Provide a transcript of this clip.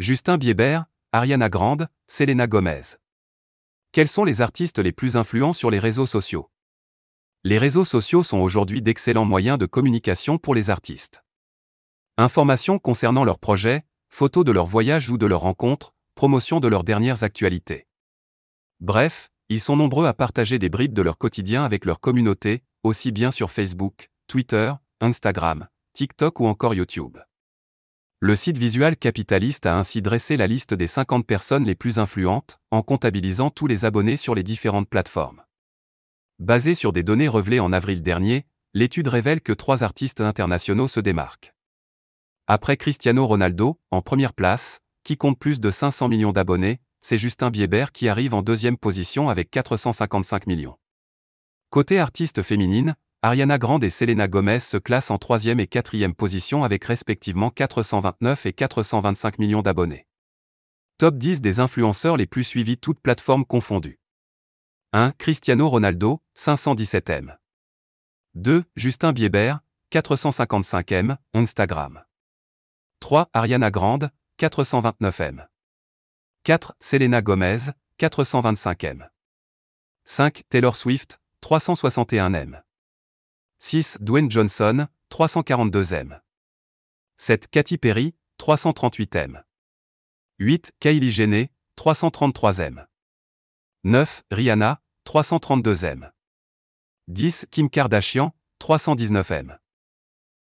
Justin Bieber, Ariana Grande, Selena Gomez. Quels sont les artistes les plus influents sur les réseaux sociaux? Les réseaux sociaux sont aujourd'hui d'excellents moyens de communication pour les artistes. Informations concernant leurs projets, photos de leurs voyages ou de leurs rencontres, promotion de leurs dernières actualités. Bref, ils sont nombreux à partager des bribes de leur quotidien avec leur communauté, aussi bien sur Facebook, Twitter, Instagram, TikTok ou encore YouTube. Le site visual capitaliste a ainsi dressé la liste des 50 personnes les plus influentes, en comptabilisant tous les abonnés sur les différentes plateformes. Basée sur des données revelées en avril dernier, l'étude révèle que trois artistes internationaux se démarquent. Après Cristiano Ronaldo, en première place, qui compte plus de 500 millions d'abonnés, c'est Justin Bieber qui arrive en deuxième position avec 455 millions. Côté artiste féminine, Ariana Grande et Selena Gomez se classent en troisième et quatrième position avec respectivement 429 et 425 millions d'abonnés. Top 10 des influenceurs les plus suivis toutes plateformes confondues. 1. Cristiano Ronaldo, 517 M. 2. Justin Bieber, 455 M, Instagram. 3. Ariana Grande, 429 M. 4. Selena Gomez, 425 M. 5. Taylor Swift, 361 M. 6. Dwayne Johnson, 342 M. 7. Katy Perry, 338 M. 8. Kylie Jenner, 333 M. 9. Rihanna, 332 M. 10. Kim Kardashian, 319 M.